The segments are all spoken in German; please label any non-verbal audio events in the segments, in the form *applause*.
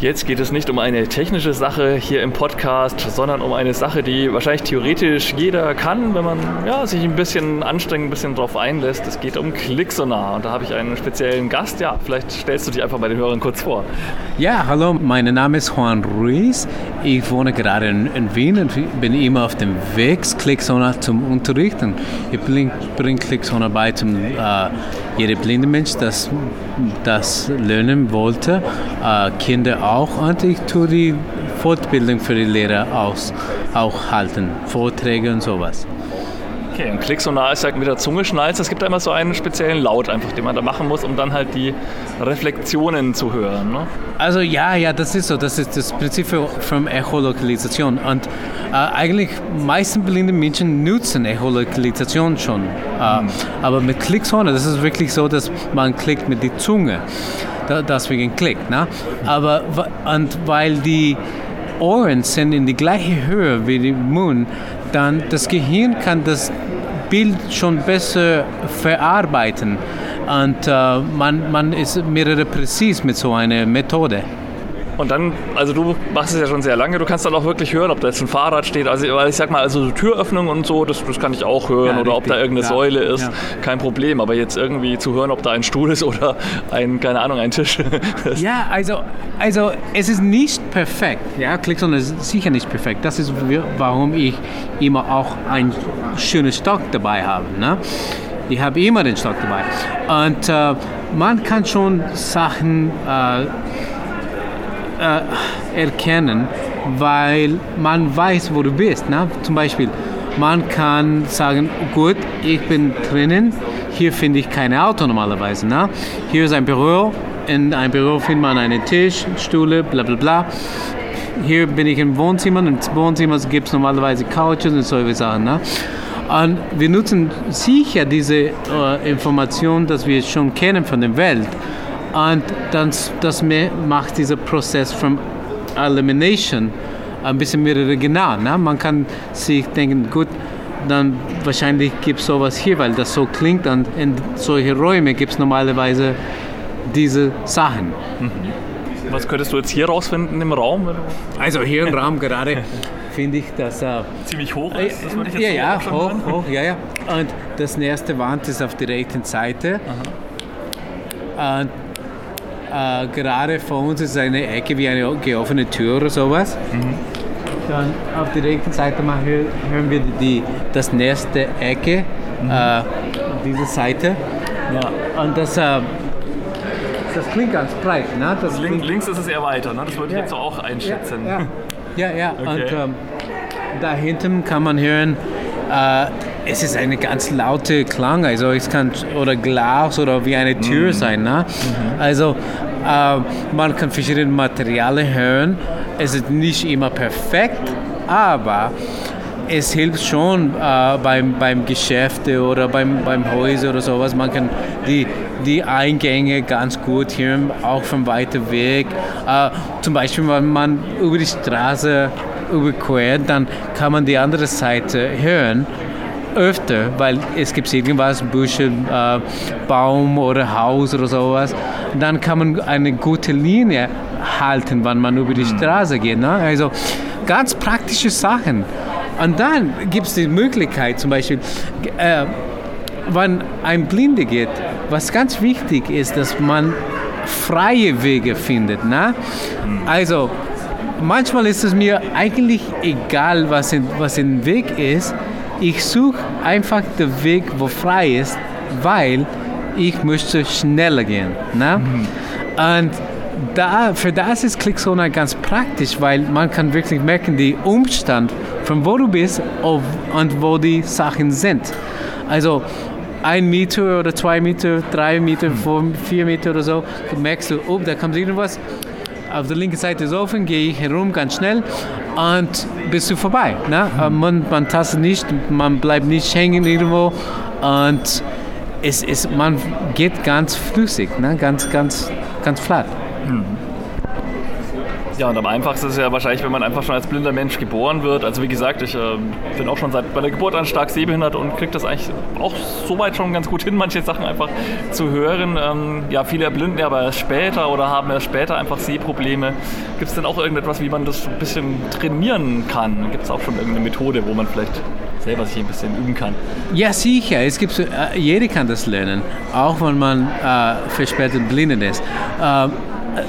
Jetzt geht es nicht um eine technische Sache hier im Podcast, sondern um eine Sache, die wahrscheinlich theoretisch jeder kann, wenn man ja, sich ein bisschen anstrengt, ein bisschen drauf einlässt. Es geht um Clicksonar und da habe ich einen speziellen Gast. Ja, vielleicht stellst du dich einfach bei den Hörern kurz vor. Ja, hallo, mein Name ist Juan Ruiz. Ich wohne gerade in, in Wien und bin immer auf dem Weg Clicksonar zum Unterrichten. Ich bringe bring Clicksonar bei zum äh, jeder blinde Mensch, das das lernen wollte, äh, Kinder auch. Tue die Fortbildung für die Lehrer aus, auch halten, Vorträge und sowas. Okay, und Klicksonar ist ja mit der Zunge schnalzt. Es gibt da immer so einen speziellen Laut einfach, den man da machen muss, um dann halt die Reflexionen zu hören. Ne? Also ja, ja, das ist so. Das ist das Prinzip von Echolokalisation. Und äh, eigentlich meisten blinde Menschen nutzen Echolokalisation schon. Äh, mhm. Aber mit Klicksonar, das ist wirklich so, dass man klickt mit der Zunge. Deswegen klickt. Ne? Aber und weil die Ohren sind in die gleiche Höhe wie der Mund, dann das Gehirn kann das Bild schon besser verarbeiten und äh, man, man ist mehrere präzis mit so einer Methode. Und dann, also du machst es ja schon sehr lange, du kannst dann auch wirklich hören, ob da jetzt ein Fahrrad steht. Also weil ich sag mal, also Türöffnung und so, das, das kann ich auch hören. Ja, oder richtig. ob da irgendeine ja. Säule ist, ja. kein Problem. Aber jetzt irgendwie zu hören, ob da ein Stuhl ist *laughs* oder ein, keine Ahnung, ein Tisch. *laughs* ja, also, also es ist nicht perfekt. Ja, Clickson ist sicher nicht perfekt. Das ist, warum ich immer auch einen schönen Stock dabei habe. Ne? Ich habe immer den Stock dabei. Und äh, man kann schon Sachen... Äh, äh, erkennen, weil man weiß, wo du bist. Ne? Zum Beispiel, man kann sagen, gut, ich bin drinnen, hier finde ich kein Auto normalerweise. Ne? Hier ist ein Büro, in einem Büro findet man einen Tisch, Stühle, bla bla bla. Hier bin ich im Wohnzimmer, im Wohnzimmer gibt es normalerweise Couches und solche Sachen. Ne? Und wir nutzen sicher diese äh, Information, dass wir schon kennen von der Welt und dann, das macht dieser Prozess von Elimination ein bisschen mehr original. Ne? Man kann sich denken, gut, dann wahrscheinlich gibt es sowas hier, weil das so klingt. Und in solchen Räumen gibt es normalerweise diese Sachen. Mhm. Was könntest du jetzt hier rausfinden im Raum? Also hier im Raum gerade finde ich, dass er ziemlich hoch ist. Das würde ich jetzt ja, ja, hoch, hoch, ja, ja. Und das nächste Wand ist auf der rechten Seite. Aha. Und äh, gerade vor uns ist eine Ecke wie eine geöffnete Tür oder sowas. Mhm. Dann auf der rechten Seite mal hören wir die, das nächste Ecke, mhm. äh, diese Seite. Ja. Und das, äh, das klingt ganz breit. Ne? Das Link, links ist es eher weiter, ne? das würde ich jetzt auch einschätzen. Ja, ja, ja. ja. Okay. und ähm, da hinten kann man hören, äh, es ist eine ganz laute Klang, also es kann oder Glas oder wie eine Tür mhm. sein. Ne? Mhm. Also äh, man kann verschiedene Materialien hören. Es ist nicht immer perfekt, aber es hilft schon äh, beim, beim Geschäft oder beim, beim Häuser oder sowas. Man kann die, die Eingänge ganz gut hören, auch von weiter Weg. Äh, zum Beispiel, wenn man über die Straße überquert, dann kann man die andere Seite hören öfter, weil es gibt irgendwas, Büsche, äh, Baum oder Haus oder sowas. Dann kann man eine gute Linie halten, wenn man über die hm. Straße geht. Ne? Also ganz praktische Sachen. Und dann gibt es die Möglichkeit, zum Beispiel, äh, wenn ein Blinde geht, was ganz wichtig ist, dass man freie Wege findet. Hm. Also manchmal ist es mir eigentlich egal, was, in, was Weg ist. Ich suche einfach den Weg, wo frei ist, weil ich möchte schneller gehen. Ne? Mhm. Und da, für das ist Clickzone ganz praktisch, weil man kann wirklich merken, die Umstand, von wo du bist und wo die Sachen sind. Also ein Meter oder zwei Meter, drei Meter, mhm. vier Meter oder so, merkst du, oh, da kommt irgendwas. Auf der linken Seite ist offen, gehe ich herum ganz schnell und bist du vorbei. Ne? Mhm. Man, man tastet nicht, man bleibt nicht hängen irgendwo und es ist, man geht ganz flüssig, ne? ganz, ganz, ganz flat. Mhm. Ja, und am einfachsten ist es ja wahrscheinlich, wenn man einfach schon als blinder Mensch geboren wird. Also wie gesagt, ich äh, bin auch schon seit bei der Geburt an stark sehbehindert und kriege das eigentlich auch soweit schon ganz gut hin, *laughs* manche Sachen einfach zu hören. Ähm, ja, viele erblinden ja aber erst später oder haben erst später einfach Sehprobleme. Gibt es denn auch irgendetwas, wie man das ein bisschen trainieren kann? Gibt es auch schon irgendeine Methode, wo man vielleicht selber sich ein bisschen üben kann? Ja, sicher. Es gibt, äh, jeder kann das lernen, auch wenn man äh, verspätet blind ist. Äh,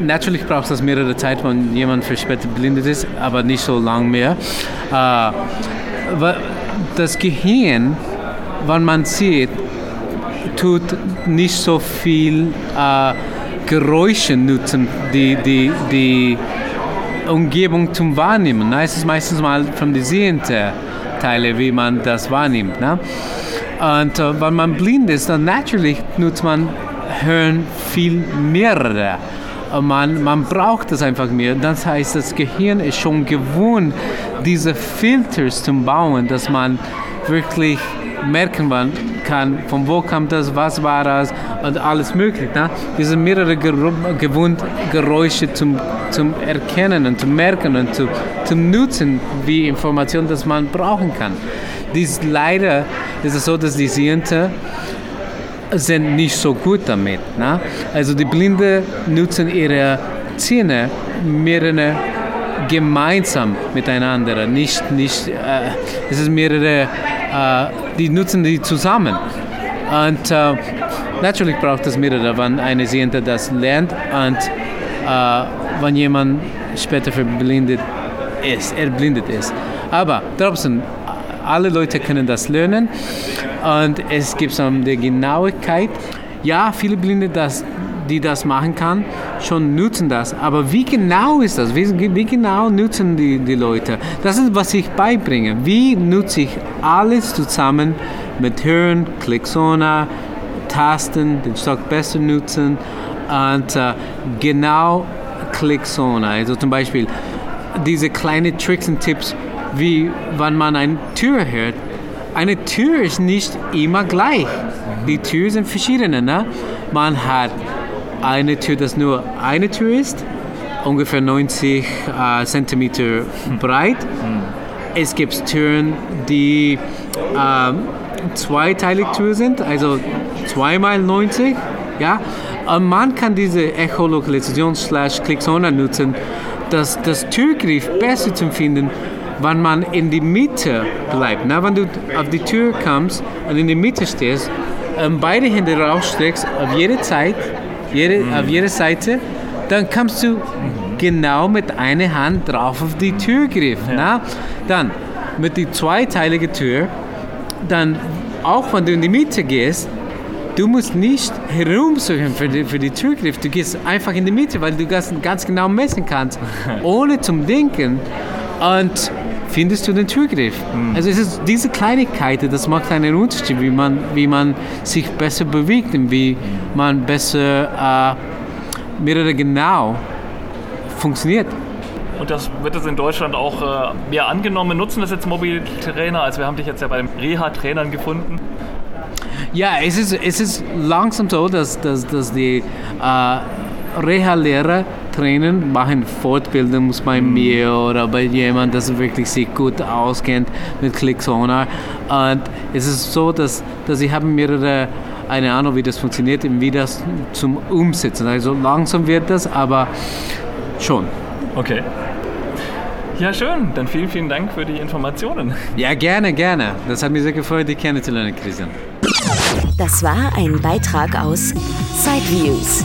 natürlich braucht es mehrere Zeit, wenn jemand verspätet blindet ist, aber nicht so lang mehr. Äh, das Gehirn, wenn man sieht, tut nicht so viel äh, Geräusche nutzen, die, die, die Umgebung zum Wahrnehmen. Es ist meistens mal von den sehenden Teilen, wie man das wahrnimmt. Ne? Und äh, wenn man blind ist, dann natürlich nutzt man Hören viel mehrere man, man braucht es einfach mehr. Das heißt, das Gehirn ist schon gewohnt, diese Filters zu bauen, dass man wirklich merken kann, von wo kommt das, was war das und alles mögliche. Ne? Diese mehrere gewohnt Geräusche zum, zum Erkennen und zu merken und zu, zum Nutzen wie Information, das man brauchen kann. Dies leider ist es so, dass die Sehende sind nicht so gut damit. Ne? Also die Blinde nutzen ihre Zähne mehrere gemeinsam miteinander, nicht, nicht äh, es ist mehrere, äh, die nutzen die zusammen. Und äh, natürlich braucht es mehrere, wenn eine Sehende das lernt und äh, wenn jemand später verblindet ist, erblindet ist. Aber trotzdem, alle Leute können das lernen und es gibt so eine Genauigkeit. Ja, viele Blinde, das, die das machen kann, schon nutzen das. Aber wie genau ist das? Wie, wie genau nutzen die, die Leute? Das ist, was ich beibringe. Wie nutze ich alles zusammen mit Hören, Klicksona, Tasten, den Stock besser nutzen und uh, genau Klicksona. Also zum Beispiel diese kleinen Tricks und Tipps, wie wenn man eine Tür hört. Eine Tür ist nicht immer gleich. Die Türen sind verschiedene. Ne? Man hat eine Tür, das nur eine Tür ist, ungefähr 90 äh, Zentimeter breit. Es gibt Türen, die äh, zweiteilig Tür sind, also zweimal 90. Ja? Und man kann diese Echolokalisation slash Clicksona nutzen, das, das Türgriff besser zu finden wenn man in die Mitte bleibt. Na, wenn du auf die Tür kommst und in die Mitte stehst, ähm, beide Hände rausstreckst auf jede Zeit, jede, mhm. auf jede Seite, dann kommst du genau mit einer Hand drauf auf die Türgriff. Ja. Na? Dann mit die zweiteilige Tür, dann auch wenn du in die Mitte gehst, du musst nicht herumsuchen für die, für die Türgriff. Du gehst einfach in die Mitte, weil du ganz, ganz genau messen kannst, *laughs* ohne zum Denken. Und findest du den Türgriff. Mhm. Also es ist diese Kleinigkeit, das macht einen Unterschied, wie man, wie man sich besser bewegt und wie man besser äh, mehrere genau funktioniert. Und das wird es in Deutschland auch äh, mehr angenommen. Nutzen das jetzt Mobiltrainer? Also wir haben dich jetzt ja bei den Reha-Trainern gefunden. Ja, es ist, es ist langsam so, dass, dass, dass die äh, Reha-Lehrer trainen, machen Fortbildung bei mhm. mir oder bei jemandem, wirklich sich gut auskennt mit ClickSonar. Und es ist so, dass, dass ich habe mehrere eine Ahnung, wie das funktioniert und wie das zum Umsetzen. Also langsam wird das, aber schon. Okay. Ja, schön. Dann vielen, vielen Dank für die Informationen. Ja, gerne, gerne. Das hat mich sehr gefreut, dich kennenzulernen, Christian. Das war ein Beitrag aus Sideviews